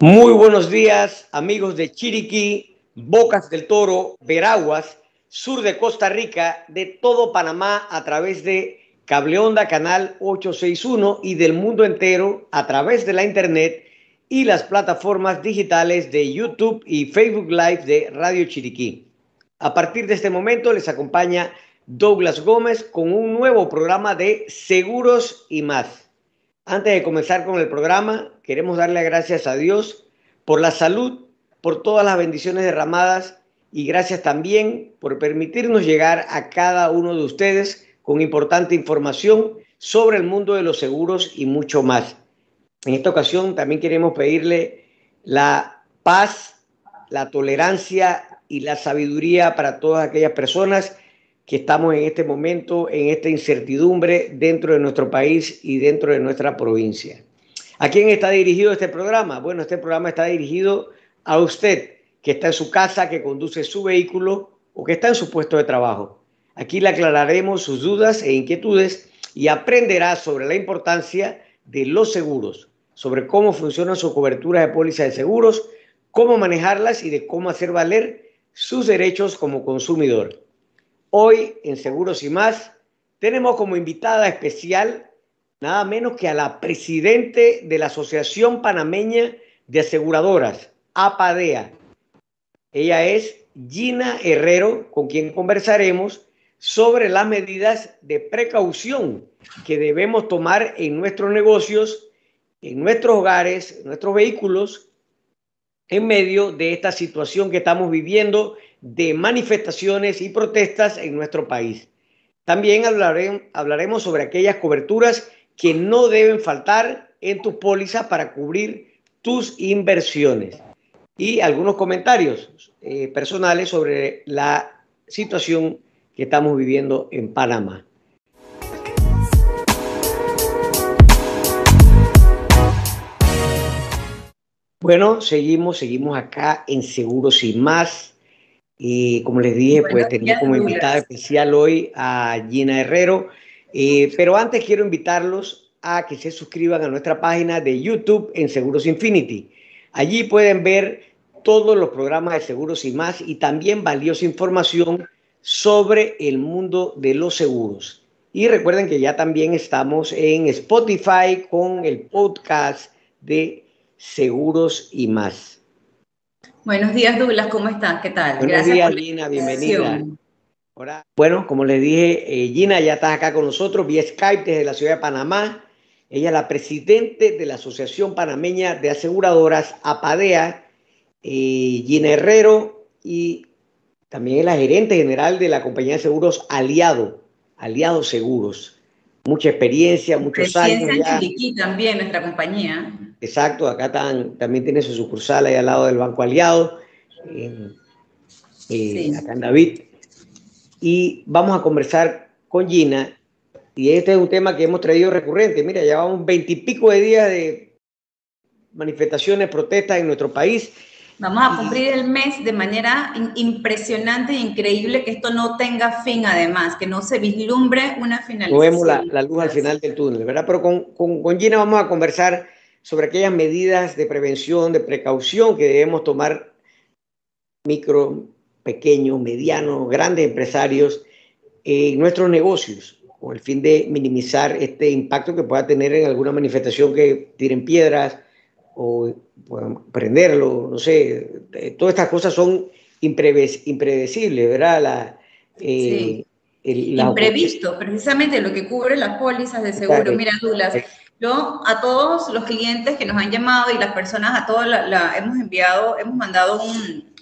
Muy buenos días, amigos de Chiriquí, Bocas del Toro, Veraguas, sur de Costa Rica, de todo Panamá a través de Cableonda Canal 861 y del mundo entero a través de la internet y las plataformas digitales de YouTube y Facebook Live de Radio Chiriquí. A partir de este momento les acompaña Douglas Gómez con un nuevo programa de Seguros y más. Antes de comenzar con el programa, queremos darle gracias a Dios por la salud, por todas las bendiciones derramadas y gracias también por permitirnos llegar a cada uno de ustedes con importante información sobre el mundo de los seguros y mucho más. En esta ocasión también queremos pedirle la paz, la tolerancia y la sabiduría para todas aquellas personas que estamos en este momento, en esta incertidumbre dentro de nuestro país y dentro de nuestra provincia. ¿A quién está dirigido este programa? Bueno, este programa está dirigido a usted que está en su casa, que conduce su vehículo o que está en su puesto de trabajo. Aquí le aclararemos sus dudas e inquietudes y aprenderá sobre la importancia de los seguros, sobre cómo funcionan su cobertura de póliza de seguros, cómo manejarlas y de cómo hacer valer sus derechos como consumidor. Hoy en Seguros y más tenemos como invitada especial nada menos que a la presidente de la Asociación Panameña de Aseguradoras, APADEA. Ella es Gina Herrero, con quien conversaremos sobre las medidas de precaución que debemos tomar en nuestros negocios, en nuestros hogares, en nuestros vehículos, en medio de esta situación que estamos viviendo de manifestaciones y protestas en nuestro país. También hablaremos sobre aquellas coberturas que no deben faltar en tu póliza para cubrir tus inversiones. Y algunos comentarios eh, personales sobre la situación que estamos viviendo en Panamá. Bueno, seguimos, seguimos acá en Seguros y Más. Y como les dije, pues tenemos como invitada especial hoy a Gina Herrero. Eh, pero antes quiero invitarlos a que se suscriban a nuestra página de YouTube en Seguros Infinity. Allí pueden ver todos los programas de Seguros y más y también valiosa información sobre el mundo de los seguros. Y recuerden que ya también estamos en Spotify con el podcast de Seguros y más. Buenos días, Douglas, ¿cómo estás? ¿Qué tal? Buenos Gracias días, Lina, bienvenida. bueno, como les dije, eh, Gina ya está acá con nosotros vía Skype desde la ciudad de Panamá. Ella es la presidente de la Asociación Panameña de Aseguradoras, APADEA, eh, Gina Herrero, y también es la gerente general de la compañía de seguros Aliado, Aliado Seguros. Mucha experiencia, muchos años. Ya. En también, nuestra compañía. Exacto, acá también tiene su sucursal ahí al lado del Banco Aliado, eh, acá en David. Y vamos a conversar con Gina, y este es un tema que hemos traído recurrente. Mira, llevamos veintipico de días de manifestaciones, protestas en nuestro país Vamos a cumplir el mes de manera impresionante e increíble, que esto no tenga fin además, que no se vislumbre una finalización. vemos la, luz al final del túnel, ¿verdad? Pero con, con, con, Gina vamos a conversar sobre aquellas medidas de prevención, de precaución que debemos tomar micro, pequeños, medianos, grandes empresarios en nuestros negocios, con el fin de minimizar este impacto que pueda tener en alguna manifestación que tiren piedras o prenderlo, no sé, eh, todas estas cosas son impredecibles, ¿verdad? La, eh, Imprevisto, precisamente lo que cubre las pólizas de seguro. Mira, Dulas, yo a todos los clientes que nos han llamado y las personas, a todos la, hemos enviado, hemos mandado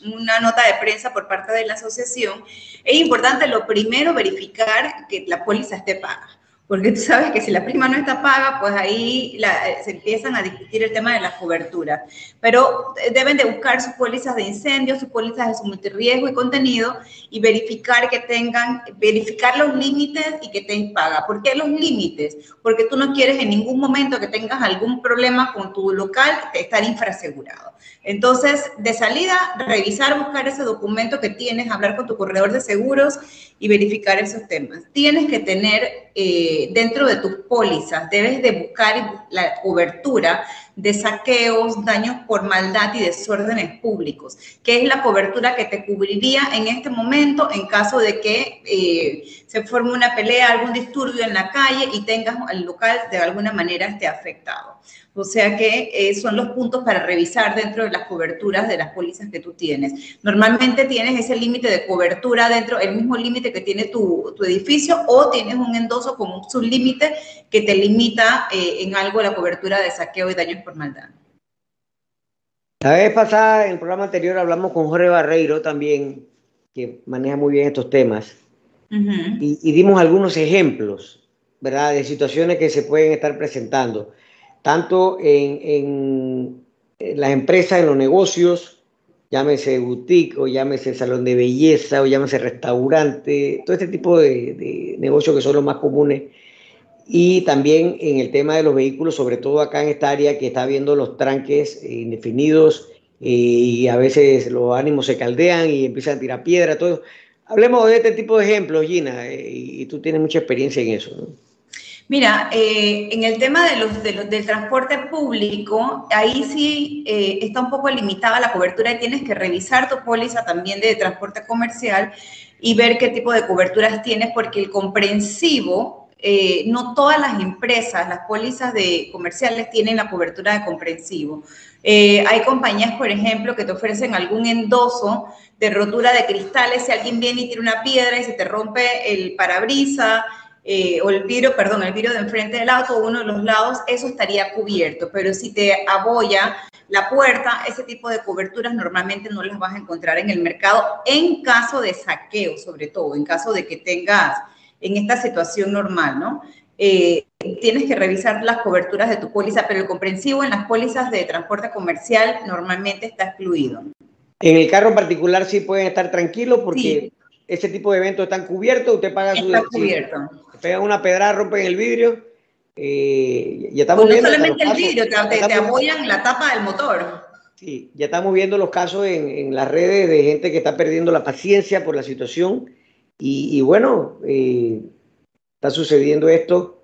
una nota de prensa por parte de la asociación. Es importante lo primero verificar que la póliza esté paga porque tú sabes que si la prima no está paga, pues ahí se empiezan a discutir el tema de la cobertura. Pero eh, deben de buscar sus pólizas de incendio, sus pólizas de su multirriesgo y contenido y verificar que tengan, verificar los límites y que estén paga. ¿Por qué los límites? Porque tú no quieres en ningún momento que tengas algún problema con tu local estar infrasegurado. Entonces, de salida, revisar, buscar ese documento que tienes, hablar con tu corredor de seguros y verificar esos temas. Tienes que tener eh, dentro de tus pólizas, debes de buscar la cobertura de saqueos, daños por maldad y desórdenes públicos, que es la cobertura que te cubriría en este momento en caso de que eh, se forme una pelea, algún disturbio en la calle y tengas el local de alguna manera esté afectado. O sea que eh, son los puntos para revisar dentro de las coberturas de las pólizas que tú tienes. Normalmente tienes ese límite de cobertura dentro, el mismo límite que tiene tu, edificio, o tienes un endoso con un sublímite que te limita eh, en algo la cobertura de saqueo y daños por maldad. La vez pasada, en el programa anterior, hablamos con Jorge Barreiro también, que maneja muy bien estos temas, y, y dimos algunos ejemplos, ¿verdad?, de situaciones que se pueden estar presentando tanto en, las empresas, en los negocios, llámese boutique o llámese salón de belleza o llámese restaurante, todo este tipo de, negocios que son los más comunes. Y también en el tema de los vehículos, sobre todo acá en esta área que está viendo los tranques indefinidos eh, y a veces los ánimos se caldean y empiezan a tirar piedra, todo. Hablemos de este tipo de ejemplos, Gina, eh, y tú tienes mucha experiencia en eso. ¿no? Mira, eh, en el tema de los, del transporte público, ahí sí eh, está un poco limitada la cobertura y tienes que revisar tu póliza también de transporte comercial y ver qué tipo de coberturas tienes, porque el comprensivo, eh, no todas las empresas, las pólizas de comerciales tienen la cobertura de comprensivo. hay compañías, por ejemplo, que te ofrecen algún endoso de rotura de cristales si alguien viene y tira una piedra y se te rompe el parabrisa eh, o el vidrio, perdón, el vidrio de enfrente del auto uno de los lados, eso estaría cubierto. Pero si te aboya la puerta, ese tipo de coberturas normalmente no las vas a encontrar en el mercado en caso de saqueo, sobre todo, en caso de que tengas en esta situación normal, ¿no? Eh, tienes que revisar las coberturas de tu póliza, pero el comprensivo en las pólizas de transporte comercial normalmente está excluido. En el carro en particular sí pueden estar tranquilos porque ese tipo de eventos están cubiertos, usted paga su... Está cubierto pegan una pedra, rompen el vidrio. Eh, ya estamos pues no solamente el vidrio, te, te, apoyan la tapa del motor. Sí, ya estamos viendo los casos en, en, las redes de gente que está perdiendo la paciencia por la situación. Y, bueno, eh, está sucediendo esto.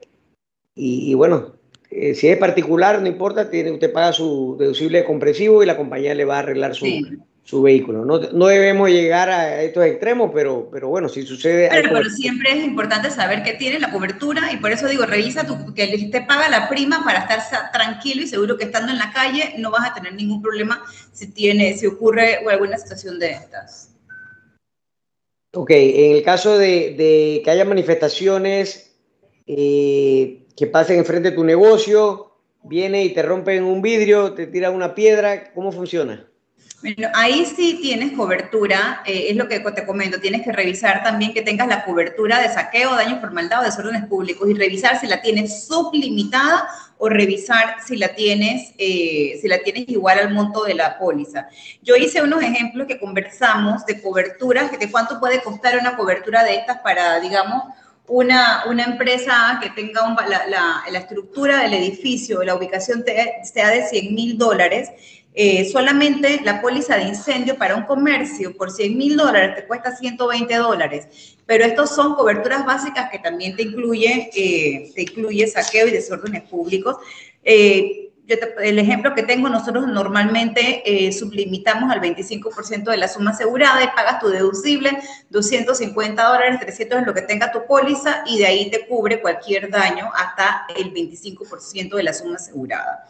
Y, bueno, eh, si es particular, no importa, tiene, usted paga su deducible comprensivo y la compañía le va a arreglar su, su vehículo. No, no, debemos llegar a estos extremos, pero, pero bueno, si sucede... Pero, siempre es importante saber que tiene la cobertura y por eso digo, revisa tu, que te paga la prima para estar tranquilo y seguro que estando en la calle no vas a tener ningún problema si, tiene, si ocurre alguna situación de estas. Ok, en el caso de, de que haya manifestaciones eh, que pasen enfrente de tu negocio, viene y te rompen un vidrio, te tira una piedra, ¿cómo funciona? Bueno, ahí sí tienes cobertura, eh, es lo que te comento, tienes que revisar también que tengas la cobertura de saqueo, daños por maldad o desórdenes públicos y revisar si la tienes sublimitada o revisar si la tienes, eh, si la tienes igual al monto de la póliza. Yo hice unos ejemplos que conversamos de coberturas, de cuánto puede costar una cobertura de estas para, digamos, una, una empresa que tenga la, la, la, estructura del edificio, la ubicación sea de 100 mil dólares eh, solamente la póliza de incendio para un comercio por 100 mil dólares te cuesta 120 dólares, pero estos son coberturas básicas que también te incluye, eh, te incluye saqueo y desórdenes públicos. Eh, el ejemplo que tengo, nosotros normalmente sublimitamos al 25% de la suma asegurada y pagas tu deducible, 250 dólares, 300 es lo que tenga tu póliza y de ahí te cubre cualquier daño hasta el 25% de la suma asegurada.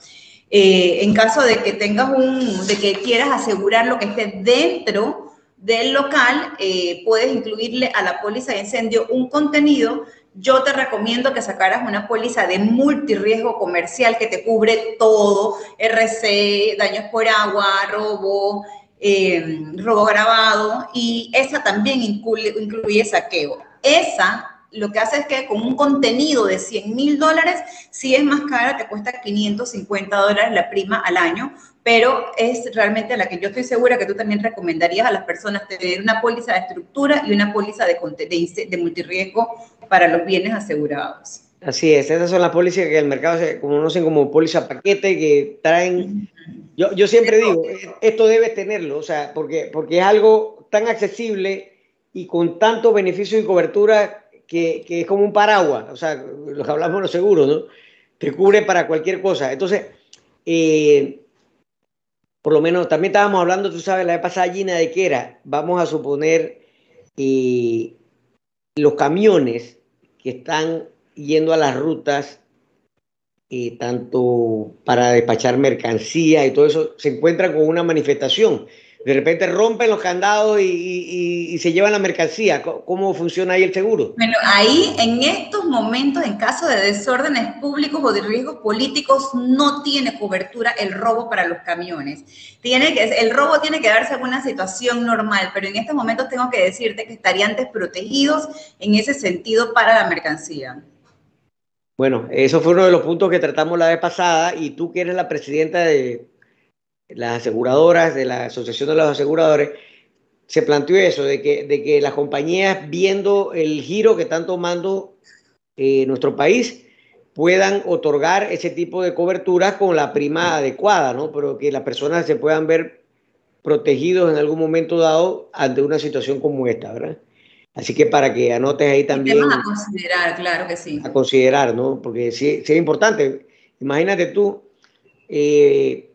Eh, en caso de que tengas un, de que quieras asegurar lo que esté dentro del local, eh, puedes incluirle a la póliza de incendio un contenido. Yo te recomiendo que sacaras una póliza de multirriesgo comercial que te cubre todo, RC, daños por agua, robo, eh, robo grabado, y esa también incluye, incluye saqueo. Esa lo que hace es que con un contenido de 100 mil dólares, si es más cara, te cuesta 550 dólares la prima al año, pero es realmente la que yo estoy segura que tú también recomendarías a las personas tener una póliza de estructura y una póliza de, de, de multirriesgo para los bienes asegurados. Así es, esas son las pólizas que el mercado se conocen como póliza paquete, que traen... Yo, yo siempre digo, esto debes tenerlo, o sea, porque, porque es algo tan accesible y con tanto beneficio y cobertura que, es como un paraguas, o sea, lo que hablamos los seguros, ¿no? Te cubre para cualquier cosa. Entonces, eh, por lo menos también estábamos hablando, tú sabes, la vez pasada, Gina, de que era, vamos a suponer, eh, los camiones que están yendo a las rutas, eh, tanto para despachar mercancía y todo eso, se encuentran con una manifestación de repente rompen los candados y, se llevan la mercancía. ¿Cómo funciona ahí el seguro? Bueno, ahí en estos momentos, en caso de desórdenes públicos o de riesgos políticos, no tiene cobertura el robo para los camiones. Tiene que, el robo tiene que darse en una situación normal, pero en estos momentos tengo que decirte que estarían desprotegidos en ese sentido para la mercancía. Bueno, eso fue uno de los puntos que tratamos la vez pasada y tú que eres la presidenta de las aseguradoras, de la Asociación de los Aseguradores, se planteó eso, de que, de que las compañías, viendo el giro que están tomando eh, nuestro país, puedan otorgar ese tipo de coberturas con la prima adecuada, ¿no? Pero que las personas se puedan ver protegidos en algún momento dado ante una situación como esta, ¿verdad? Así que para que anotes ahí también. a considerar, claro que sí. A considerar, ¿no? Porque sí, sí es importante. Imagínate tú, eh,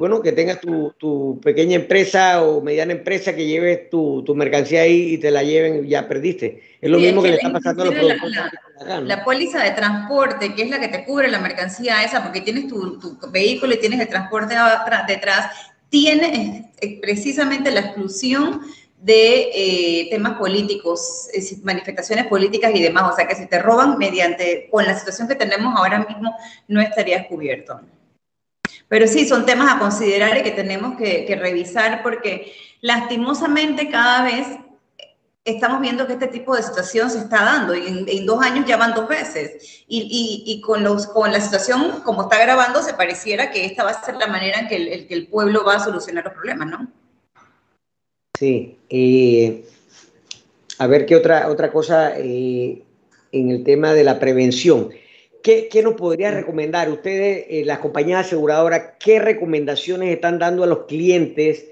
bueno, que tengas tu, pequeña empresa o mediana empresa que lleves tu, mercancía ahí y te la lleven, ya perdiste. Es lo mismo que, le está pasando a los productores. La, la, póliza de transporte, que es la que te cubre la mercancía esa, porque tienes tu, vehículo y tienes el transporte detrás, tiene precisamente la exclusión de eh, temas políticos, manifestaciones políticas y demás. O sea que si te roban mediante, con la situación que tenemos ahora mismo, no estarías cubierto. Pero sí, son temas a considerar y que tenemos que, revisar porque lastimosamente cada vez estamos viendo que este tipo de situación se está dando y en, dos años ya van dos veces. Y, con, los, con la situación como está grabando, se pareciera que esta va a ser la manera en que el, que el pueblo va a solucionar los problemas, ¿no? Sí. Eh, a ver qué otra, otra cosa eh, en el tema de la prevención. ¿Qué, nos podría recomendar ustedes, eh, las compañías aseguradoras, qué recomendaciones están dando a los clientes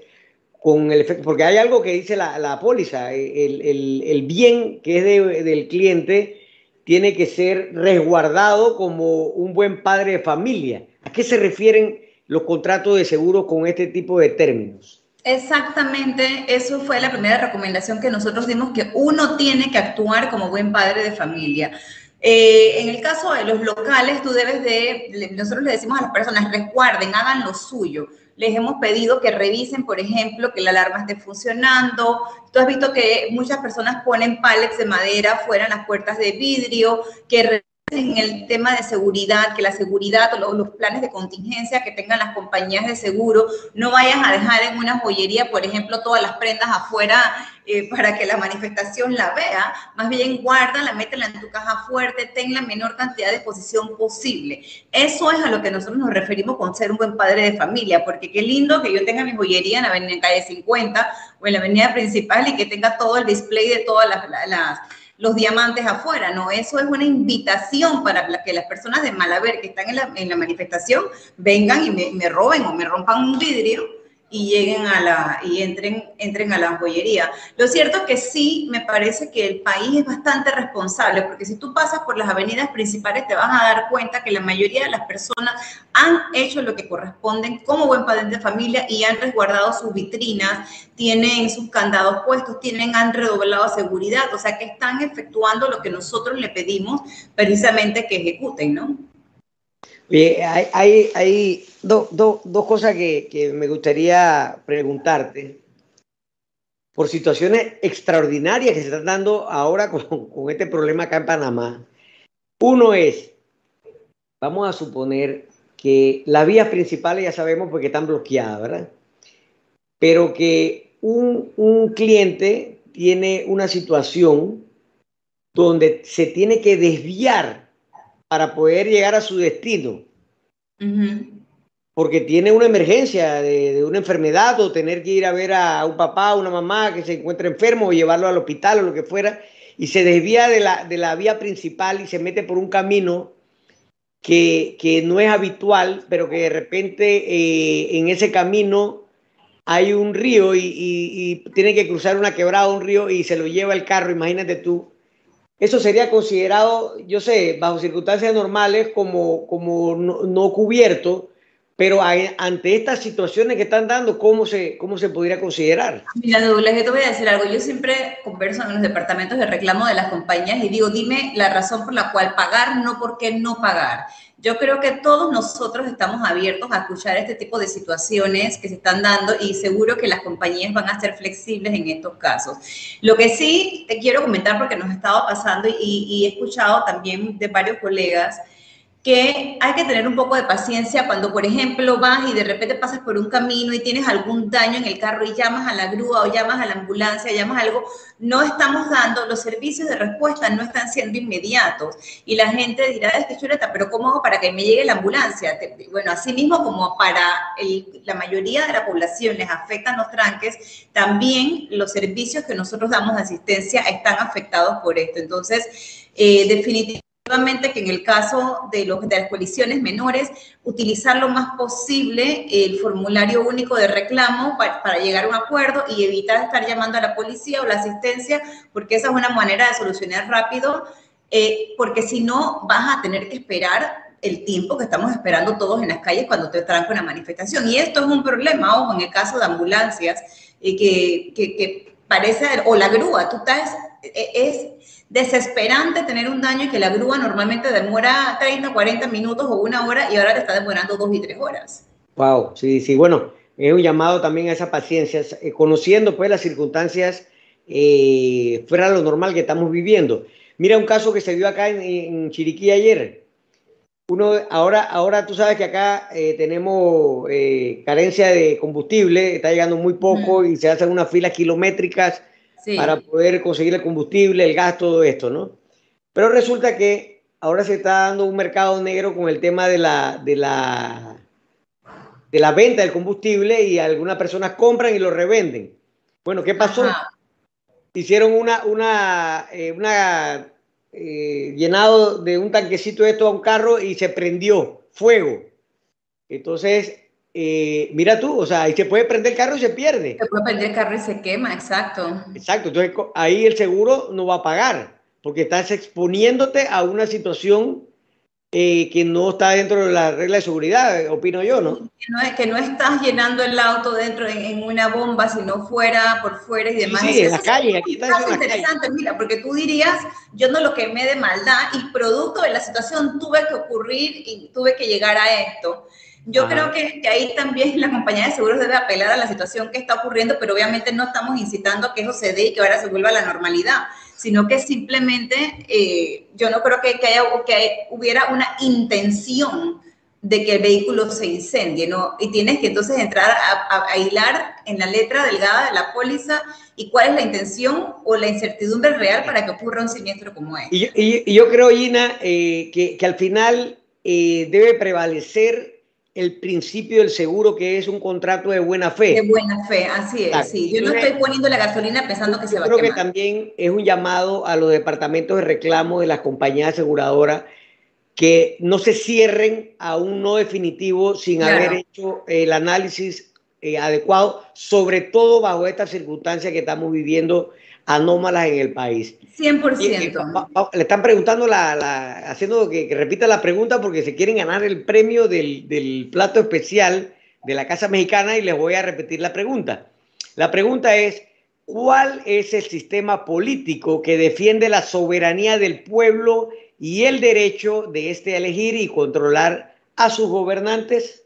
con el efecto? Porque hay algo que dice la, póliza, eh, el, bien que es del cliente tiene que ser resguardado como un buen padre de familia. ¿A qué se refieren los contratos de seguro con este tipo de términos? Exactamente, eso fue la primera recomendación que nosotros dimos, que uno tiene que actuar como buen padre de familia. Eh, en el caso de los locales, tú debes de, nosotros le decimos a las personas, resguarden, hagan lo suyo. Les hemos pedido que revisen, por ejemplo, que la alarma esté funcionando. Tú has visto que muchas personas ponen pallets de madera fuera en las puertas de vidrio, que en el tema de seguridad, que la seguridad o los, planes de contingencia que tengan las compañías de seguro, no vayas a dejar en una joyería, por ejemplo, todas las prendas afuera eh, para que la manifestación la vea, más bien guárdala, métela en tu caja fuerte, ten la menor cantidad de exposición posible. Eso es a lo que nosotros nos referimos con ser un buen padre de familia, porque qué lindo que yo tenga mi joyería en la avenida calle 50 o en la avenida principal y que tenga todo el display de todas las, las los diamantes afuera, ¿no? Eso es una invitación para que las personas de Malaber que están en la, manifestación vengan y me roben o me rompan un vidrio y lleguen a la y entren entren a la joyería. Lo cierto es que sí me parece que el país es bastante responsable porque si tú pasas por las avenidas principales te vas a dar cuenta que la mayoría de las personas han hecho lo que corresponden como buen padre de familia y han resguardado sus vitrinas, tienen sus candados puestos, tienen han redoblado seguridad, o sea que están efectuando lo que nosotros le pedimos precisamente que ejecuten, ¿no? hay, hay, dos cosas que, me gustaría preguntarte. Por situaciones extraordinarias que se están dando ahora con, con este problema acá en Panamá. Uno es, vamos a suponer que las vías principales ya sabemos porque están bloqueadas, ¿verdad? Pero que un, un cliente tiene una situación donde se tiene que desviar para poder llegar a su destino. Porque tiene una emergencia de, una enfermedad o tener que ir a ver a un papá o una mamá que se encuentra enfermo o llevarlo al hospital o lo que fuera y se desvía de la, de la vía principal y se mete por un camino que, que no es habitual, pero que de repente eh, en ese camino hay un río y, tiene que cruzar una quebrada, un río y se lo lleva el carro, imagínate tú. Eso sería considerado, yo sé, bajo circunstancias normales como, como no, cubierto, pero ante estas situaciones que están dando, ¿cómo se, cómo se podría considerar? Mira, Douglas, yo te voy a decir algo. Yo siempre converso en los departamentos de reclamo de las compañías y digo, dime la razón por la cual pagar, no por qué no pagar. Yo creo que todos nosotros estamos abiertos a escuchar este tipo de situaciones que se están dando y seguro que las compañías van a ser flexibles en estos casos. Lo que sí te quiero comentar porque nos ha estado pasando y, y he escuchado también de varios colegas, que hay que tener un poco de paciencia cuando, por ejemplo, vas y de repente pasas por un camino y tienes algún daño en el carro y llamas a la grúa o llamas a la ambulancia, llamas a algo, no estamos dando, los servicios de respuesta no están siendo inmediatos. Y la gente dirá, es que chuleta, pero ¿cómo hago para que me llegue la ambulancia? Bueno, así mismo como para la mayoría de la población les afectan los tranques, también los servicios que nosotros damos de asistencia están afectados por esto. Entonces, eh, definitivamente que en el caso de, los, de las colisiones menores, utilizar lo más posible el formulario único de reclamo para, llegar a un acuerdo y evitar estar llamando a la policía o la asistencia, porque esa es una manera de solucionar rápido, eh, porque si no vas a tener que esperar el tiempo que estamos esperando todos en las calles cuando te tranca una manifestación. Y esto es un problema, ojo, en el caso de ambulancias, eh, que, que, que parece, o la grúa, tú estás, e, es desesperante tener un daño y que la grúa normalmente demora 30, 40 minutos o una hora y ahora te está demorando dos y tres horas. Wow, sí, sí, bueno, es un llamado también a esa paciencia, eh, conociendo pues las circunstancias eh, fuera de lo normal que estamos viviendo. Mira un caso que se dio acá en, Chiriquí ayer. Uno, ahora, ahora tú sabes que acá eh, tenemos carencia de combustible, está llegando muy poco y se hacen unas filas kilométricas para poder conseguir el combustible, el gas, todo esto, ¿no? Pero resulta que ahora se está dando un mercado negro con el tema de la, de la, de la venta del combustible y algunas personas compran y lo revenden. Bueno, ¿qué pasó? Hicieron una, una, eh, una eh, llenado de un tanquecito de esto a un carro y se prendió fuego. Entonces, eh, mira tú, o sea, ahí se puede prender el carro y se pierde. Se puede prender el carro y se quema, exacto. Exacto, entonces ahí el seguro no va a pagar, porque estás exponiéndote a una situación eh, que no está dentro de la regla de seguridad, opino yo, ¿no? Que no, es, que no estás llenando el auto dentro en, una bomba, sino fuera, por fuera y demás. Sí, en la calle, aquí está es interesante, mira, porque tú dirías, yo no lo quemé de maldad y producto de la situación tuve que ocurrir y tuve que llegar a esto. Yo creo que, ahí también la compañía de seguros debe apelar a la situación que está ocurriendo, pero obviamente no estamos incitando a que eso se dé y que ahora se vuelva a la normalidad, sino que simplemente eh, yo no creo que, que, haya, que hubiera una intención de que el vehículo se incendie, ¿no? Y tienes que entonces entrar a, hilar en la letra delgada de la póliza y cuál es la intención o la incertidumbre real para que ocurra un siniestro como este. Y, yo creo, Gina, eh, que, que, al final eh, debe prevalecer el principio del seguro, que es un contrato de buena fe. De buena fe, así es. Sí. Yo no estoy poniendo la gasolina pensando que se va a quemar. Creo que también es un llamado a los departamentos de reclamo de las compañías aseguradoras que no se cierren a un no definitivo sin haber hecho el análisis eh, adecuado, sobre todo bajo estas circunstancias que estamos viviendo anómalas en el país. 100%. le están preguntando, la, haciendo que, repita la pregunta porque se quieren ganar el premio del, del, plato especial de la Casa Mexicana y les voy a repetir la pregunta. La pregunta es, ¿cuál es el sistema político que defiende la soberanía del pueblo y el derecho de este a elegir y controlar a sus gobernantes?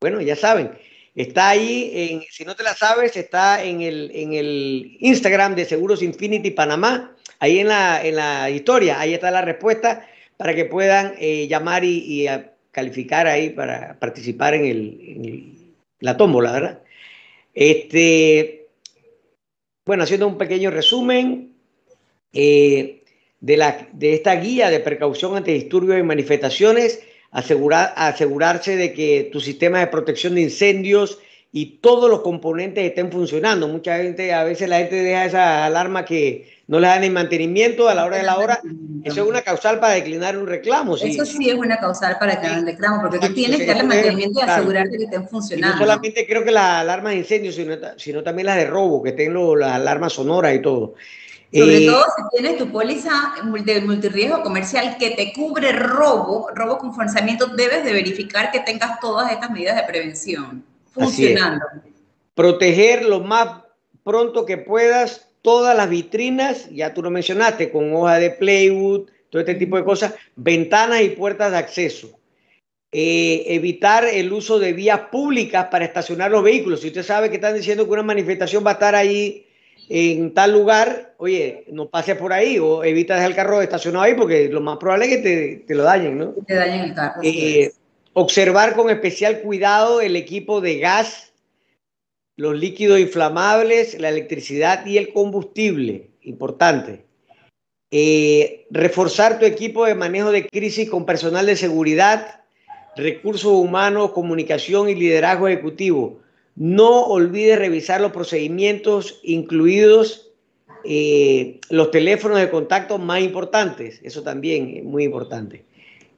Bueno, ya saben, Está ahí, en, si no te la sabes, está en el, en el Instagram de Seguros Infinity Panamá, ahí en la, en la historia, ahí está la respuesta para que puedan eh, llamar y, calificar ahí para participar en, el, la tómbola, ¿verdad? Este, bueno, haciendo un pequeño resumen eh, de, la, de esta guía de precaución ante disturbios y manifestaciones, asegurar, asegurarse de que tu sistema de protección de incendios y todos los componentes estén funcionando. Mucha gente, a veces la gente deja esa alarma que no le da ni mantenimiento a la hora de la hora. Eso es una causal para declinar un reclamo. Eso sí es una causal para declinar un reclamo, porque tú tienes que darle mantenimiento y asegurarte que estén funcionando. no solamente creo que las alarmas de incendios, sino, sino también las de robo, que tengan las alarmas sonoras y todo. Sobre eh, todo si tienes tu póliza de multirriesgo comercial que te cubre robo, robo con forzamiento, debes de verificar que tengas todas estas medidas de prevención funcionando. Proteger lo más pronto que puedas todas las vitrinas, ya tú lo mencionaste, con hoja de plywood, todo este tipo de cosas, ventanas y puertas de acceso. Eh, evitar el uso de vías públicas para estacionar los vehículos. Si usted sabe que están diciendo que una manifestación va a estar ahí en tal lugar, oye, no pase por ahí o evita dejar el carro estacionado ahí porque lo más probable es que te, lo dañen, ¿no? Te dañen el carro. Eh, observar con especial cuidado el equipo de gas, los líquidos inflamables, la electricidad y el combustible. Importante. Eh, reforzar tu equipo de manejo de crisis con personal de seguridad recursos humanos, comunicación y liderazgo ejecutivo. No olvides revisar los procedimientos, incluidos eh, los teléfonos de contacto más importantes. Eso también es muy importante.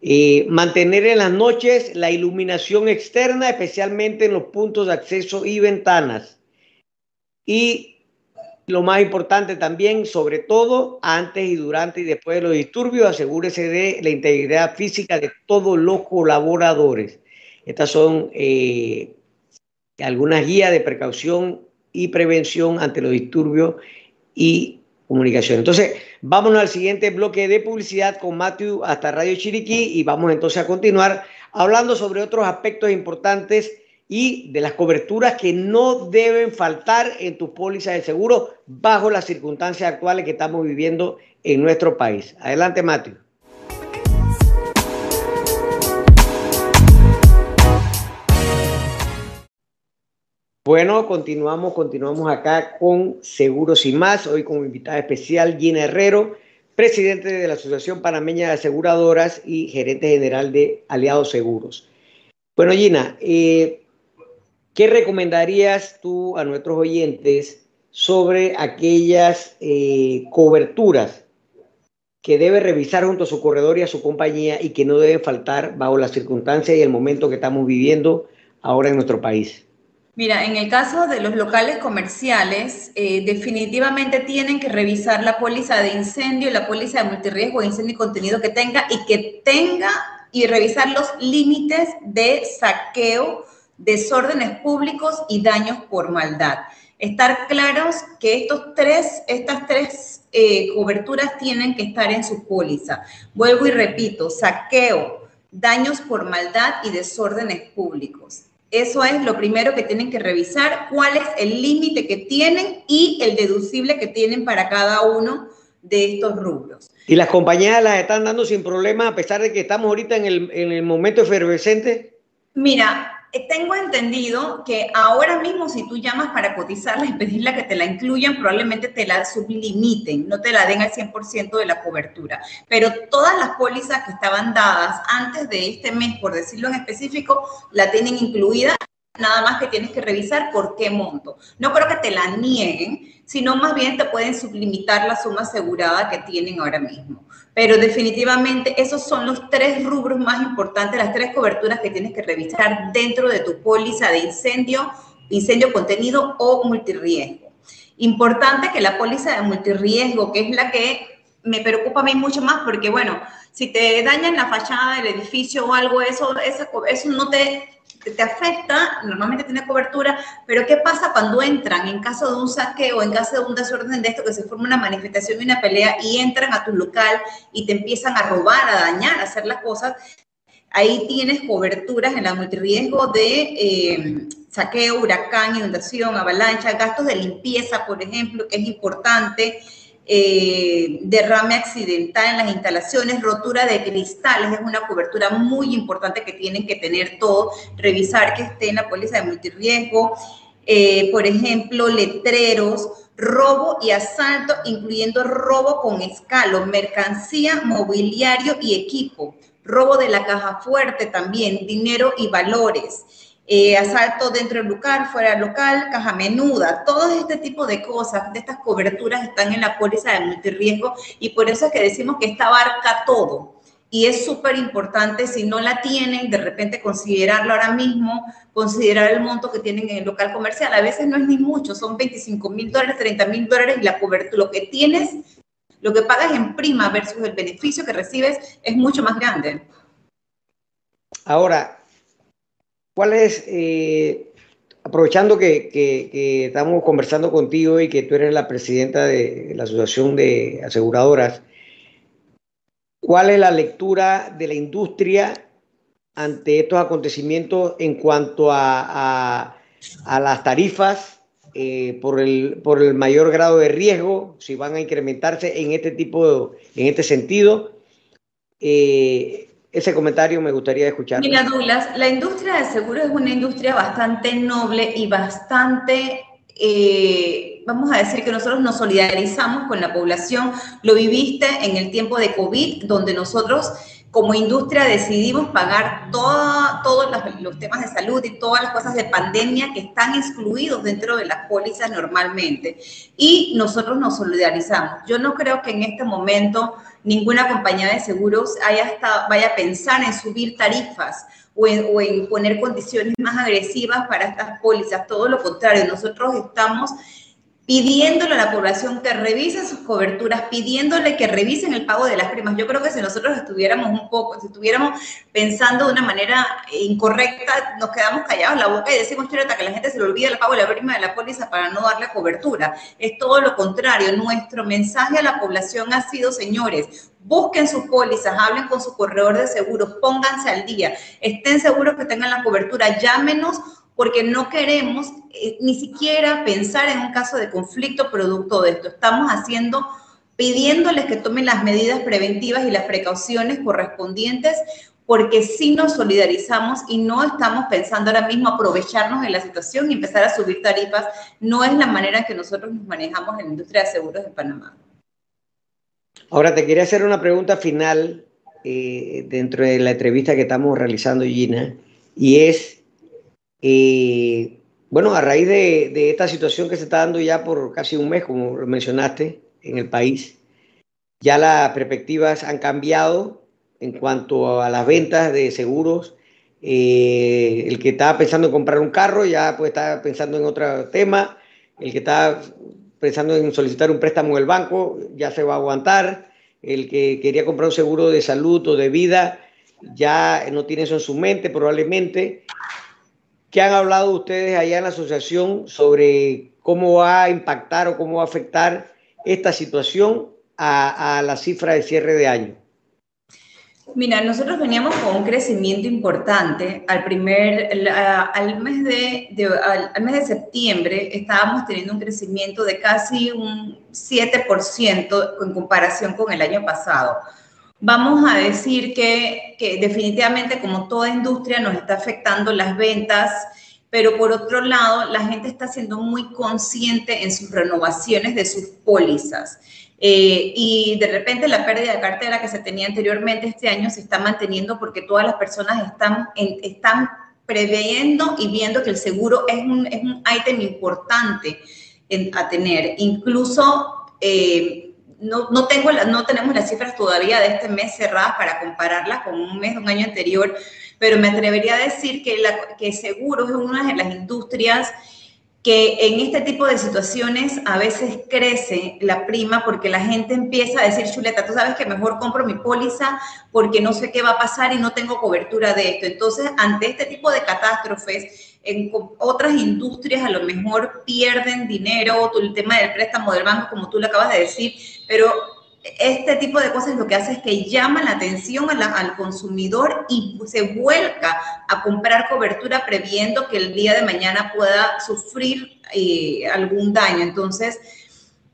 Eh, mantener en las noches la iluminación externa, especialmente en los puntos de acceso y ventanas. Y lo más importante también, sobre todo antes y durante y después de los disturbios, asegúrese de la integridad física de todos los colaboradores. Estas son eh, algunas guías de precaución y prevención ante los disturbios y comunicación. Entonces, vámonos al siguiente bloque de publicidad con Matthew hasta Radio Chiriquí y vamos entonces a continuar hablando sobre otros aspectos importantes y de las coberturas que no deben faltar en tu póliza de seguro bajo las circunstancias actuales que estamos viviendo en nuestro país. Adelante, Mateo. Bueno, continuamos, continuamos acá con Seguros y más. Hoy como invitada especial Gina Herrero, presidente de la Asociación Panameña de Aseguradoras y gerente general de Aliados Seguros. Bueno, Gina, eh, ¿Qué recomendarías tú a nuestros oyentes sobre aquellas eh, coberturas que debe revisar junto a su corredor y a su compañía y que no deben faltar bajo las circunstancias y el momento que estamos viviendo ahora en nuestro país? Mira, en el caso de los locales comerciales, eh, definitivamente tienen que revisar la póliza de incendio la póliza de multirriesgo de incendio y contenido que tenga y que tenga y revisar los límites de saqueo desórdenes públicos y daños por maldad. Estar claros que estos tres, estas tres eh, coberturas tienen que estar en su póliza. Vuelvo y repito, saqueo, daños por maldad y desórdenes públicos. Eso es lo primero que tienen que revisar, cuál es el límite que tienen y el deducible que tienen para cada uno de estos rubros. ¿Y las compañías las están dando sin problema a pesar de que estamos ahorita en el, en el momento efervescente? Mira, tengo entendido que ahora mismo si tú llamas para cotizarla y pedirla que te la incluyan, probablemente te la sublimiten, no te la den al 100% de la cobertura. Pero todas las pólizas que estaban dadas antes de este mes, por decirlo en específico, la tienen incluida. Nada más que tienes que revisar por qué monto. No creo que te la nieguen, sino más bien te pueden sublimitar la suma asegurada que tienen ahora mismo. Pero definitivamente esos son los tres rubros más importantes, las tres coberturas que tienes que revisar dentro de tu póliza de incendio, incendio contenido o multirriesgo. Importante que la póliza de multirriesgo, que es la que me preocupa a mí mucho más porque, bueno, si te dañan la fachada del edificio o algo, eso, eso, eso no te te afecta, normalmente tiene cobertura, pero ¿qué pasa cuando entran en caso de un saqueo, en caso de un desorden de esto, que se forma una manifestación y una pelea y entran a tu local y te empiezan a robar, a dañar, a hacer las cosas? Ahí tienes coberturas en la multirriesgo de eh, saqueo, huracán, inundación, avalancha, gastos de limpieza, por ejemplo, que es importante. Eh, derrame accidental en las instalaciones, rotura de cristales, es una cobertura muy importante que tienen que tener todo, revisar que esté en la póliza de multirriesgo, eh, por ejemplo, letreros, robo y asalto, incluyendo robo con escalo, mercancía, mobiliario y equipo, robo de la caja fuerte también, dinero y valores. Eh, asalto dentro del local, fuera del local, caja menuda, todo este tipo de cosas, de estas coberturas están en la póliza de multirriesgo y por eso es que decimos que esta abarca todo. y es súper importante, si no la tienen, de repente considerarlo ahora mismo, considerar el monto que tienen en el local comercial. A veces no es ni mucho, son 25 mil dólares, 30 mil dólares y la cobertura, lo que tienes, lo que pagas en prima versus el beneficio que recibes es mucho más grande. Ahora, ¿cuál es, eh, aprovechando que, estamos conversando contigo y que tú eres la presidenta de la Asociación de Aseguradoras, ¿Cuál es la lectura de la industria ante estos acontecimientos en cuanto a, las tarifas eh, por, el, mayor grado de riesgo, si van a incrementarse en este tipo, en este sentido? Eh, ese comentario me gustaría escuchar. Mira, Douglas, la industria de seguros es una industria bastante noble y bastante eh, vamos a decir que nosotros nos solidarizamos con la población. Lo viviste en el tiempo de COVID, donde nosotros como industria decidimos pagar todos los, temas de salud y todas las cosas de pandemia que están excluidos dentro de las pólizas normalmente. Y nosotros nos solidarizamos. Yo no creo que en este momento ninguna compañía de seguros haya hasta, vaya a pensar en subir tarifas o en, poner condiciones más agresivas para estas pólizas. Todo lo contrario, nosotros estamos pidiéndole a la población que revisen sus coberturas, pidiéndole que revisen el pago de las primas. Yo creo que si nosotros estuviéramos un poco, si estuviéramos pensando de una manera incorrecta, nos quedamos callados la boca y decimos, chuleta, que la gente se le olvida el pago de la prima de la póliza para no darle cobertura. Es todo lo contrario. Nuestro mensaje a la población ha sido, señores, busquen sus pólizas, hablen con su corredor de seguros, pónganse al día, estén seguros que tengan la cobertura, llámenos porque no queremos eh, ni siquiera pensar en un caso de conflicto producto de esto. Estamos haciendo, pidiéndoles que tomen las medidas preventivas y las precauciones correspondientes porque sí nos solidarizamos y no estamos pensando ahora mismo aprovecharnos de la situación y empezar a subir tarifas. No es la manera en que nosotros nos manejamos en la industria de seguros de Panamá. Ahora te quería hacer una pregunta final eh, dentro de la entrevista que estamos realizando, Gina, y es y bueno, a raíz de, esta situación que se está dando ya por casi un mes, como mencionaste, en el país, ya las perspectivas han cambiado en cuanto a las ventas de seguros. Eh, el que estaba pensando en comprar un carro ya pues está pensando en otro tema. El que está pensando en solicitar un préstamo en el banco ya se va a aguantar. El que quería comprar un seguro de salud o de vida ya no tiene eso en su mente probablemente. ¿Qué han hablado ustedes allá en la asociación sobre cómo va a impactar o cómo va a afectar esta situación a, la cifra de cierre de año? Mira, nosotros veníamos con un crecimiento importante. Al primer, al, mes de, al, mes de septiembre estábamos teniendo un crecimiento de casi un 7% en comparación con el año pasado vamos a decir que, definitivamente como toda industria nos está afectando las ventas, pero por otro lado, la gente está siendo muy consciente en sus renovaciones de sus pólizas. Eh, y de repente la pérdida de cartera que se tenía anteriormente este año se está manteniendo porque todas las personas están, están preveyendo y viendo que el seguro es un, es un importante a tener. Incluso eh, no, no, tengo no tenemos las cifras todavía de este mes cerradas para compararlas con un mes de un año anterior, pero me atrevería a decir que, la, que seguro es una de las industrias que en este tipo de situaciones a veces crece la prima porque la gente empieza a decir, chuleta, tú sabes que mejor compro mi póliza porque no sé qué va a pasar y no tengo cobertura de esto. Entonces, ante este tipo de catástrofes, en otras industrias a lo mejor pierden dinero, el tema del préstamo del banco, como tú le acabas de decir, pero este tipo de cosas lo que hace es que llama la atención al consumidor y se vuelca a comprar cobertura previendo que el día de mañana pueda sufrir eh, algún daño. Entonces,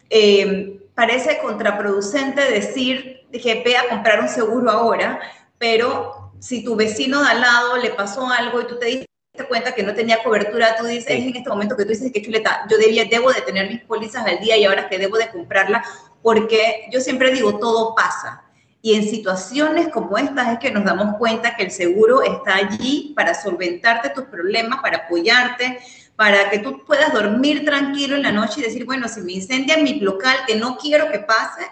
eh, parece contraproducente decir que ve a comprar un seguro ahora, pero si tu vecino de al lado le pasó algo y tú te cuenta que no tenía cobertura, tú dices, es en este momento que tú dices que chuleta, yo debía, debo de tener mis pólizas al día y ahora que debo de comprarla porque yo siempre digo, todo pasa. Y en situaciones como estas es que nos damos cuenta que el seguro está allí para solventarte tus problemas, para apoyarte, para que tú puedas dormir tranquilo en la noche y decir, bueno, si me incendia mi local, que no quiero que pase,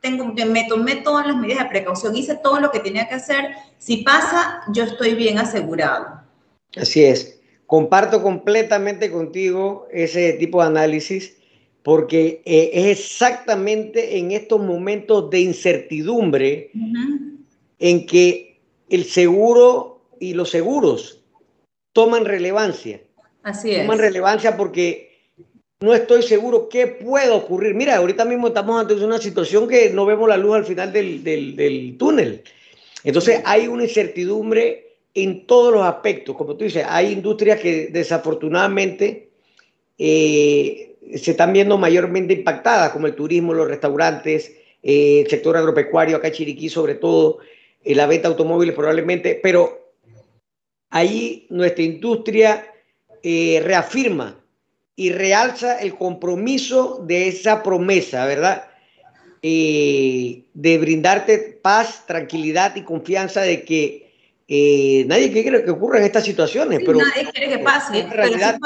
tengo, me tomé todas las medidas de precaución, hice todo lo que tenía que hacer. Si pasa, yo estoy bien asegurado. Así es. Comparto completamente contigo ese tipo de análisis porque eh, es exactamente en estos momentos de incertidumbre en que el seguro y los seguros toman relevancia. Así es. Toman relevancia porque no estoy seguro qué puede ocurrir. Mira, ahorita mismo estamos ante una situación que no vemos la luz al final del, del túnel. Entonces hay una incertidumbre en todos los aspectos. Como tú dices, hay industrias que desafortunadamente eh, se están viendo mayormente impactadas, como el turismo, los restaurantes, eh, el sector agropecuario, acá Chiriquí sobre todo, eh, la venta de automóviles probablemente, pero ahí nuestra industria reafirma y realza el compromiso de esa promesa, ¿verdad? de brindarte paz, tranquilidad y confianza de que eh, nadie quiere que ocurran estas situaciones, pero nadie quiere que pase, realidad,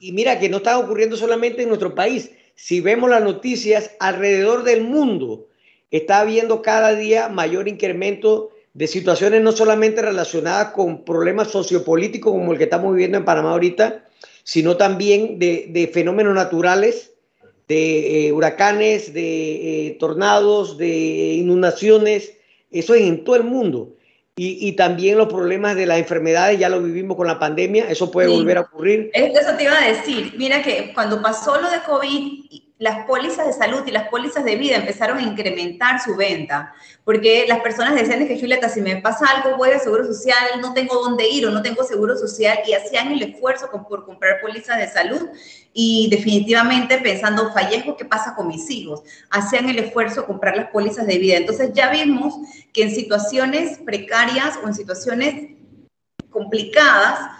Y, mira que no está ocurriendo solamente en nuestro país. Si vemos las noticias alrededor del mundo, está habiendo cada día mayor incremento de situaciones no solamente relacionadas con problemas sociopolíticos como el que estamos viviendo en Panamá ahorita, sino también de, fenómenos naturales, de eh, huracanes, de eh, tornados, de inundaciones. Eso es en todo el mundo. Y, también los problemas de las enfermedades, ya lo vivimos con la pandemia, eso puede volver a ocurrir. Eso te iba a decir, mira que cuando pasó lo de COVID, las pólizas de salud y las pólizas de vida empezaron a incrementar su venta, porque las personas decían que Julieta, si me pasa algo, voy a seguro social, no tengo dónde ir o no tengo seguro social, y hacían el esfuerzo por comprar pólizas de salud y definitivamente pensando, fallezco, ¿qué pasa con mis hijos? Hacían el esfuerzo de comprar las pólizas de vida. Entonces ya vimos que en situaciones precarias o en situaciones complicadas,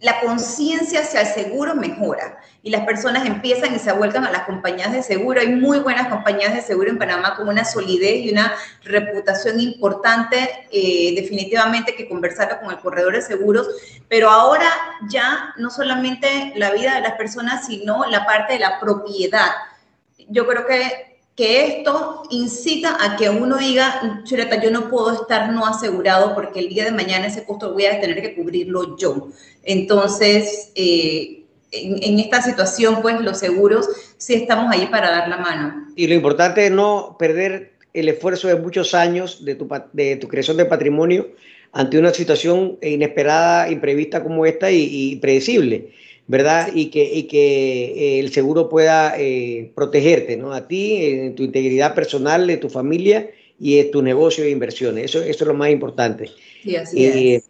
la conciencia hacia el seguro mejora y las personas empiezan y se vuelcan a las compañías de seguro. Hay muy buenas compañías de seguro en Panamá con una solidez y una reputación importante, eh, definitivamente que conversar con el corredor de seguros, pero ahora ya no solamente la vida de las personas, sino la parte de la propiedad. Yo creo que que esto incita a que uno diga, Chuleta, yo no puedo estar no asegurado porque el día de mañana ese costo voy a tener que cubrirlo yo. Entonces, eh, en, esta situación, pues los seguros sí estamos ahí para dar la mano. Y lo importante es no perder el esfuerzo de muchos años de tu, creación de patrimonio ante una situación inesperada, imprevista como esta y, y predecible. ¿Verdad? Y que, y que eh, el seguro pueda eh, protegerte, ¿no? A ti, en tu integridad personal, de tu familia y en tu negocio de inversiones. Eso, eso es lo más importante. Sí, así es.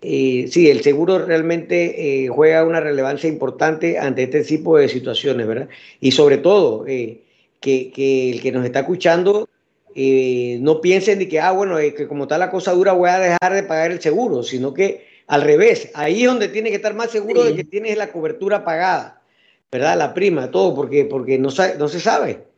Eh, sí, el seguro realmente juega una relevancia importante ante este tipo de situaciones, ¿verdad? Y sobre todo, que, que, el que nos está escuchando no piense ni que, ah, bueno, que como está la cosa dura voy a dejar de pagar el seguro, sino que al revés, ahí es donde tiene que estar más seguro de que tienes la cobertura pagada, ¿verdad? La prima, todo, porque, porque no, no se sabe.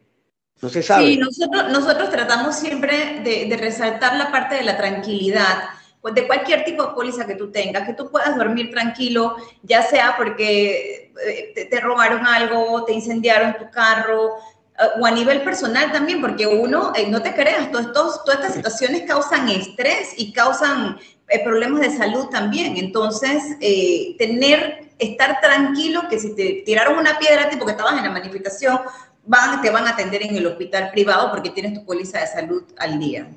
No se sabe. Sí, nosotros, nosotros tratamos siempre de, resaltar la parte de la tranquilidad pues de cualquier tipo de póliza que tú tengas, que tú puedas dormir tranquilo, ya sea porque eh, te, robaron algo, te incendiaron tu carro, eh, o a nivel personal también, porque uno, eh, no te creas, todos, todas estas situaciones causan estrés y causan problemas de salud también. Entonces, eh, tener, estar tranquilo que si te tiraron una piedra tipo que estabas en la manifestación, van, te van a atender en el hospital privado porque tienes tu póliza de salud al día.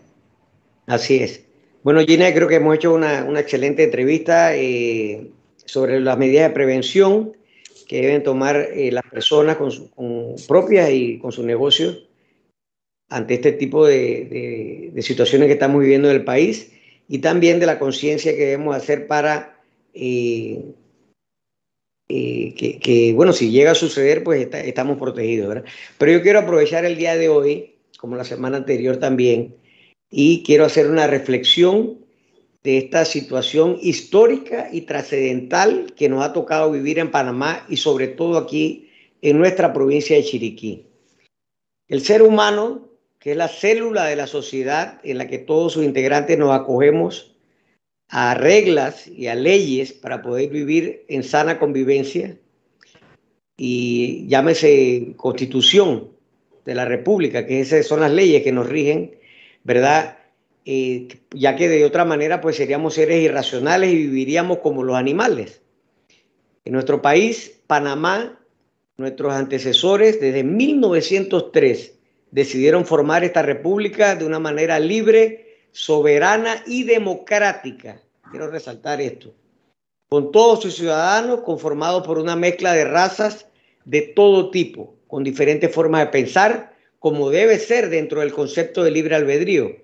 Así es. Bueno, Gina, creo que hemos hecho una, una excelente entrevista eh, sobre las medidas de prevención que deben tomar las personas con, con, propias y con sus negocios ante este tipo de, de, de situaciones que estamos viviendo en el país y también de la conciencia que debemos hacer para eh, eh, que, bueno, si llega a suceder, pues estamos protegidos. Pero yo quiero aprovechar el día de hoy, como la semana anterior también, y quiero hacer una reflexión de esta situación histórica y trascendental que nos ha tocado vivir en Panamá y sobre todo aquí en nuestra provincia de Chiriquí. El ser humano que es la célula de la sociedad en la que todos sus integrantes nos acogemos a reglas y a leyes para poder vivir en sana convivencia y llámese constitución, de la República, que esas son las leyes que nos rigen, ¿verdad? Eh, ya que de otra manera pues seríamos seres irracionales y viviríamos como los animales. En nuestro país, Panamá, nuestros antecesores desde 1903 decidieron formar esta república de una manera libre, soberana y democrática. Quiero resaltar esto. Con todos sus ciudadanos conformados por una mezcla de razas de todo tipo, con diferentes formas de pensar, como debe ser dentro del concepto de libre albedrío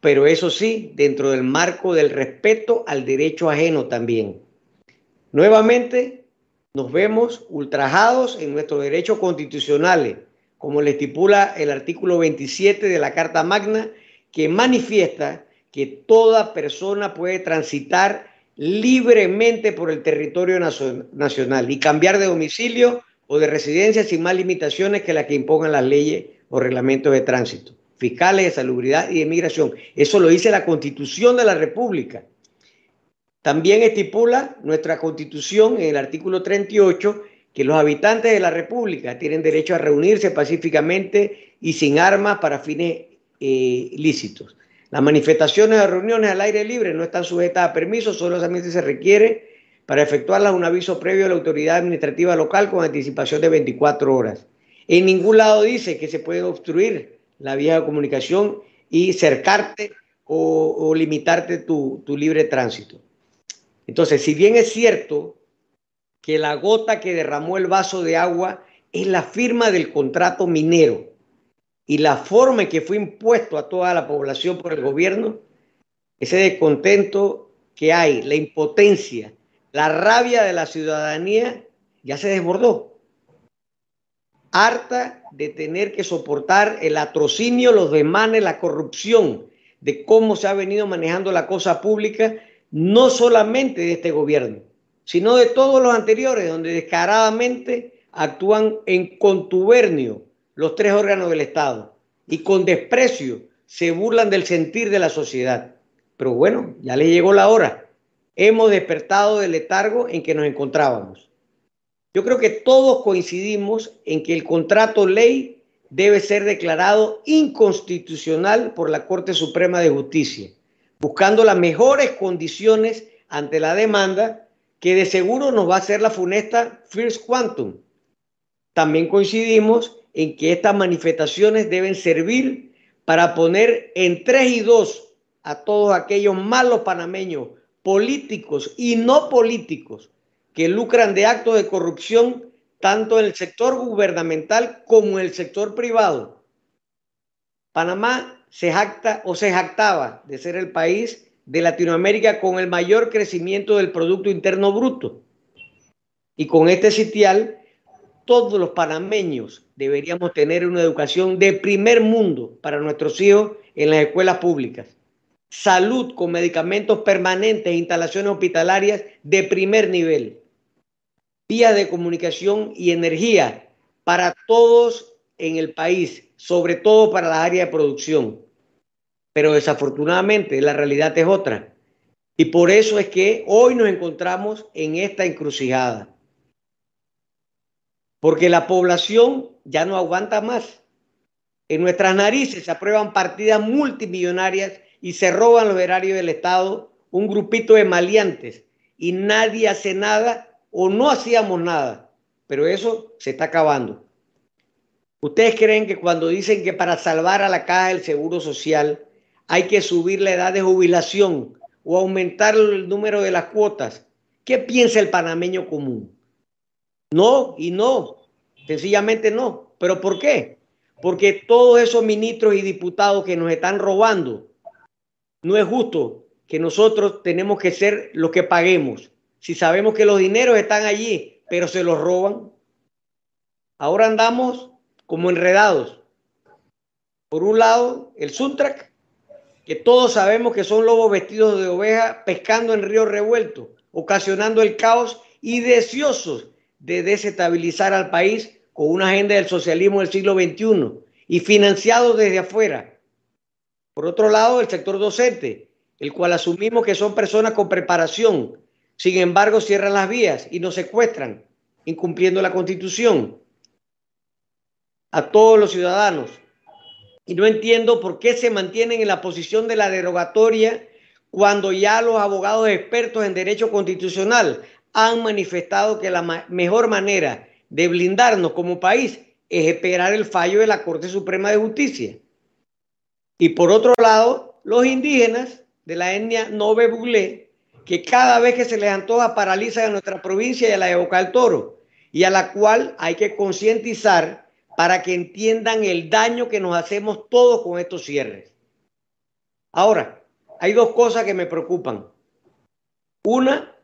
pero eso sí, dentro del marco del respeto al derecho ajeno también. Nuevamente, nos vemos ultrajados en nuestros derechos constitucionales, como le estipula el artículo 27 de la Carta Magna, que manifiesta que toda persona puede transitar libremente por el territorio nacional y cambiar de domicilio o de residencia sin más limitaciones que las que impongan las leyes o reglamentos de tránsito fiscales de salubridad y de migración. Eso lo dice la Constitución de la República. También estipula nuestra Constitución en el artículo 38 que los habitantes de la República tienen derecho a reunirse pacíficamente y sin armas para fines eh, lícitos. Las manifestaciones o reuniones al aire libre no están sujetas a permiso, solamente se requiere para efectuarlas un aviso previo a la autoridad administrativa local con anticipación de 24 horas. En ningún lado dice que se puede obstruir la vía de comunicación y cercarte o, limitarte tu, tu libre tránsito. Entonces, si bien es cierto que la gota que derramó el vaso de agua es la firma del contrato minero y la forma en que fue impuesto a toda la población por el gobierno, ese descontento que hay, la impotencia, la rabia de la ciudadanía ya se desbordó. Harta de tener que soportar el atrocinio, los demanes, la corrupción de cómo se ha venido manejando la cosa pública, no solamente de este gobierno, sino de todos los anteriores, donde descaradamente actúan en contubernio los tres órganos del Estado y con desprecio se burlan del sentir de la sociedad. Pero bueno, ya le llegó la hora. Hemos despertado del letargo en que nos encontrábamos. Yo creo que todos coincidimos en que el contrato ley debe ser declarado inconstitucional por la Corte Suprema de Justicia, buscando las mejores condiciones ante la demanda que de seguro nos va a hacer la funesta First Quantum. También coincidimos en que estas manifestaciones deben servir para poner en tres y dos a todos aquellos malos panameños, políticos y no políticos, que lucran de actos de corrupción tanto en el sector gubernamental como en el sector privado. Panamá se jacta o se jactaba de ser el país de Latinoamérica con el mayor crecimiento del Producto Interno Bruto. Y con este sitial, todos los panameños deberíamos tener una educación de primer mundo para nuestros hijos en las escuelas públicas. Salud con medicamentos permanentes e instalaciones hospitalarias de primer nivel vías de comunicación y energía para todos en el país, sobre todo para la área de producción. Pero desafortunadamente la realidad es otra. Y por eso es que hoy nos encontramos en esta encrucijada. Porque la población ya no aguanta más. En nuestras narices se aprueban partidas multimillonarias y se roban los erarios del Estado un grupito de maleantes y nadie hace nada o no hacíamos nada, pero eso se está acabando. ¿Ustedes creen que cuando dicen que para salvar a la caja del Seguro Social hay que subir la edad de jubilación o aumentar el número de las cuotas? ¿Qué piensa el panameño común? No y no, sencillamente no. ¿Pero por qué? Porque todos esos ministros y diputados que nos están robando, no es justo que nosotros tenemos que ser los que paguemos si sabemos que los dineros están allí, pero se los roban? Ahora andamos como enredados. Por un lado, el Suntrack, que todos sabemos que son lobos vestidos de oveja pescando en río revuelto, ocasionando el caos y deseosos de desestabilizar al país con una agenda del socialismo del siglo XXI y financiado desde afuera. Por otro lado, el sector docente, el cual asumimos que son personas con preparación, sin embargo, cierran las vías y nos secuestran, incumpliendo la constitución. a todos los ciudadanos. Y no entiendo por qué se mantienen en la posición de la derogatoria cuando ya los abogados expertos en derecho constitucional han manifestado que la mejor manera de blindarnos como país es esperar el fallo de la Corte Suprema de Justicia. Y por otro lado, los indígenas de la etnia Nove Buglé, que cada vez que se les antoja paraliza a nuestra provincia y a la de del Toro, y a la cual hay que concientizar para que entiendan el daño que nos hacemos todos con estos cierres. Ahora, hay dos cosas que me preocupan. Una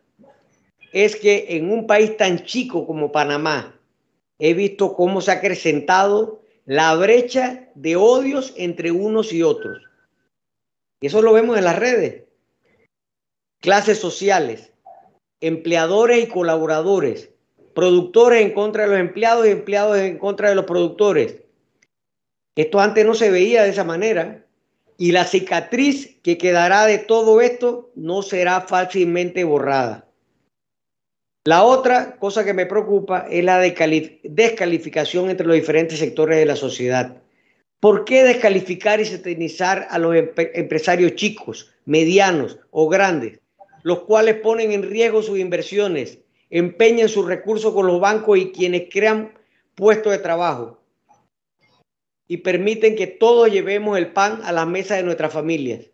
es que en un país tan chico como Panamá, he visto cómo se ha acrecentado la brecha de odios entre unos y otros. Y eso lo vemos en las redes. Clases sociales, empleadores y colaboradores, productores en contra de los empleados y empleados en contra de los productores. Esto antes no se veía de esa manera y la cicatriz que quedará de todo esto no será fácilmente borrada. La otra cosa que me preocupa es la descalificación entre los diferentes sectores de la sociedad. ¿Por qué descalificar y satanizar a los empresarios chicos, medianos o grandes, los cuales ponen en riesgo sus inversiones, empeñan sus recursos con los bancos y quienes crean puestos de trabajo? y permiten que todos llevemos el pan a la mesa de nuestras familias.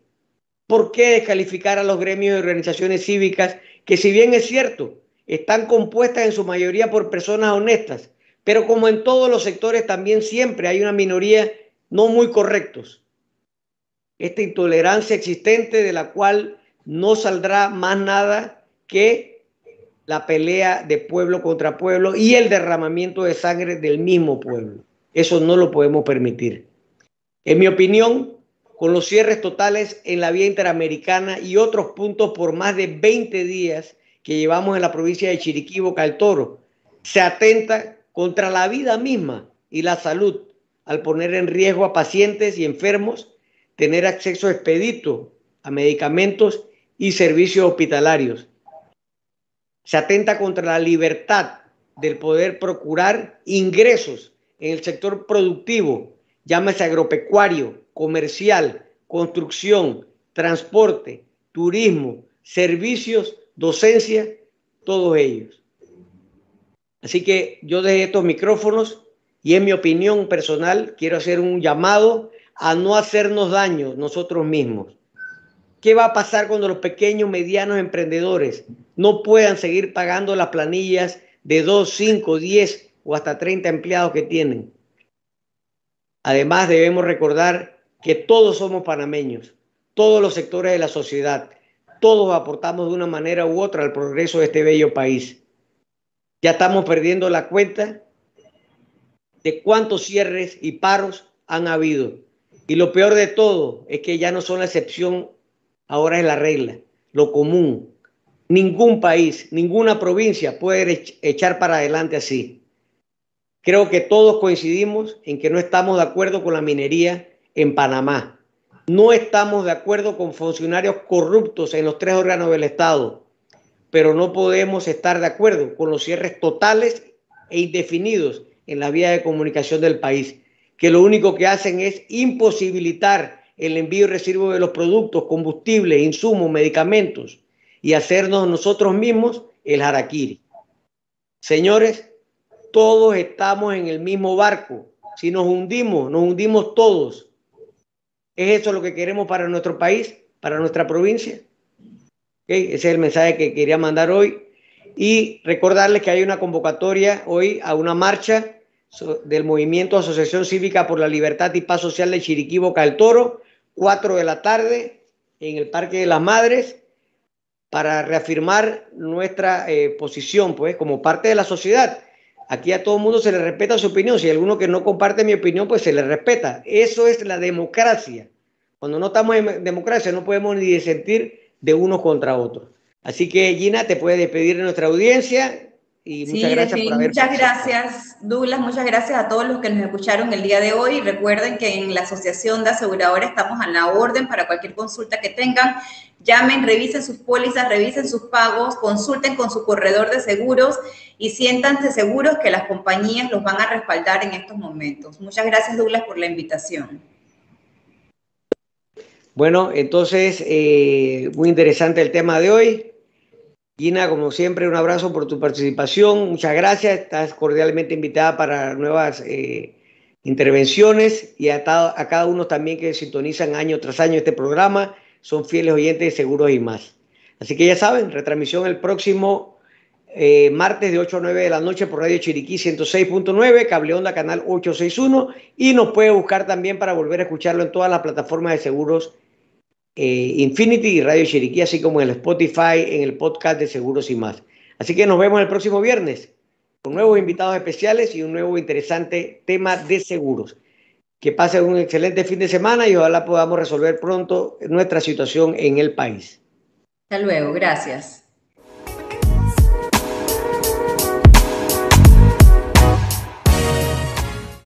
¿Por qué descalificar a los gremios y organizaciones cívicas que si bien es cierto, están compuestas en su mayoría por personas honestas, pero como en todos los sectores también siempre hay una minoría no muy correctos? Esta intolerancia existente de la cual no saldrá más nada que la pelea de pueblo contra pueblo y el derramamiento de sangre del mismo pueblo. Eso no lo podemos permitir. En mi opinión, con los cierres totales en la vía interamericana y otros puntos por más de 20 días que llevamos en la provincia de Chiriquí, Boca del Toro, se atenta contra la vida misma y la salud al poner en riesgo a pacientes y enfermos tener acceso expedito a medicamentos y servicios hospitalarios. Se atenta contra la libertad del poder procurar ingresos en el sector productivo, llámese agropecuario, comercial, construcción, transporte, turismo, servicios, docencia, todos ellos. Así que yo desde estos micrófonos y en mi opinión personal quiero hacer un llamado a no hacernos daño nosotros mismos. ¿Qué va a pasar cuando los pequeños, medianos emprendedores no puedan seguir pagando las planillas de 2, 5, 10 o hasta 30 empleados que tienen. Además, debemos recordar que todos somos panameños, todos los sectores de la sociedad, todos aportamos de una manera u otra al progreso de este bello país. Ya estamos perdiendo la cuenta de cuántos cierres y paros han habido. Y lo peor de todo es que ya no son la excepción, ahora es la regla, lo común. Ningún país, ninguna provincia puede echar para adelante así. Creo que todos coincidimos en que no estamos de acuerdo con la minería en Panamá. No estamos de acuerdo con funcionarios corruptos en los tres órganos del Estado, pero no podemos estar de acuerdo con los cierres totales e indefinidos en la vía de comunicación del país, que lo único que hacen es imposibilitar el envío y recibo de los productos, combustibles, insumos, medicamentos y hacernos nosotros mismos el harakiri. Señores, todos estamos en el mismo barco. Si nos hundimos, nos hundimos todos. ¿Es eso lo que queremos para nuestro país, para nuestra provincia? Ese es el mensaje que quería mandar hoy. Y recordarles que hay una convocatoria hoy a una marcha del movimiento Asociación Cívica por la Libertad y Paz Social de Chiriquí, Boca del Toro, 4 de la tarde en el Parque de las Madres, para reafirmar nuestra eh, posición, pues, como parte de la sociedad Aquí a todo mundo se le respeta su opinión. Si hay alguno que no comparte mi opinión, pues se le respeta. Eso es la democracia. Cuando no estamos en democracia no podemos ni disentir de unos contra otros. Así que Gina, te puedes despedir de nuestra audiencia Y muchas gracias por haber Muchas gracias, Douglas. Muchas gracias a todos los que nos escucharon el día de hoy. Recuerden que en la Asociación de Aseguradores estamos a la orden para cualquier consulta que tengan. Llamen, revisen sus pólizas, revisen sus pagos, consulten con su corredor de seguros y siéntanse seguros que las compañías los van a respaldar en estos momentos. Muchas gracias, Douglas, por la invitación. Bueno, entonces, eh, muy interesante el tema de hoy. Gina, como siempre, un abrazo por tu participación. Muchas gracias. Estás cordialmente invitada para nuevas eh, intervenciones y a, cada uno también que sintonizan año tras año este programa. Son fieles oyentes de Seguros y más. Así que ya saben, retransmisión el próximo eh, martes de 8 a 9 de la noche por Radio Chiriquí 106.9, Cable Onda Canal 861 y nos puede buscar también para volver a escucharlo en todas las plataformas de seguros eh, Infinity y Radio Chiriquí, así como en el Spotify, en el podcast de Seguros y más. Así que nos vemos el próximo viernes con nuevos invitados especiales y un nuevo interesante tema de seguros. Que pasen un excelente fin de semana y ojalá podamos resolver pronto nuestra situación en el país. Hasta luego, gracias.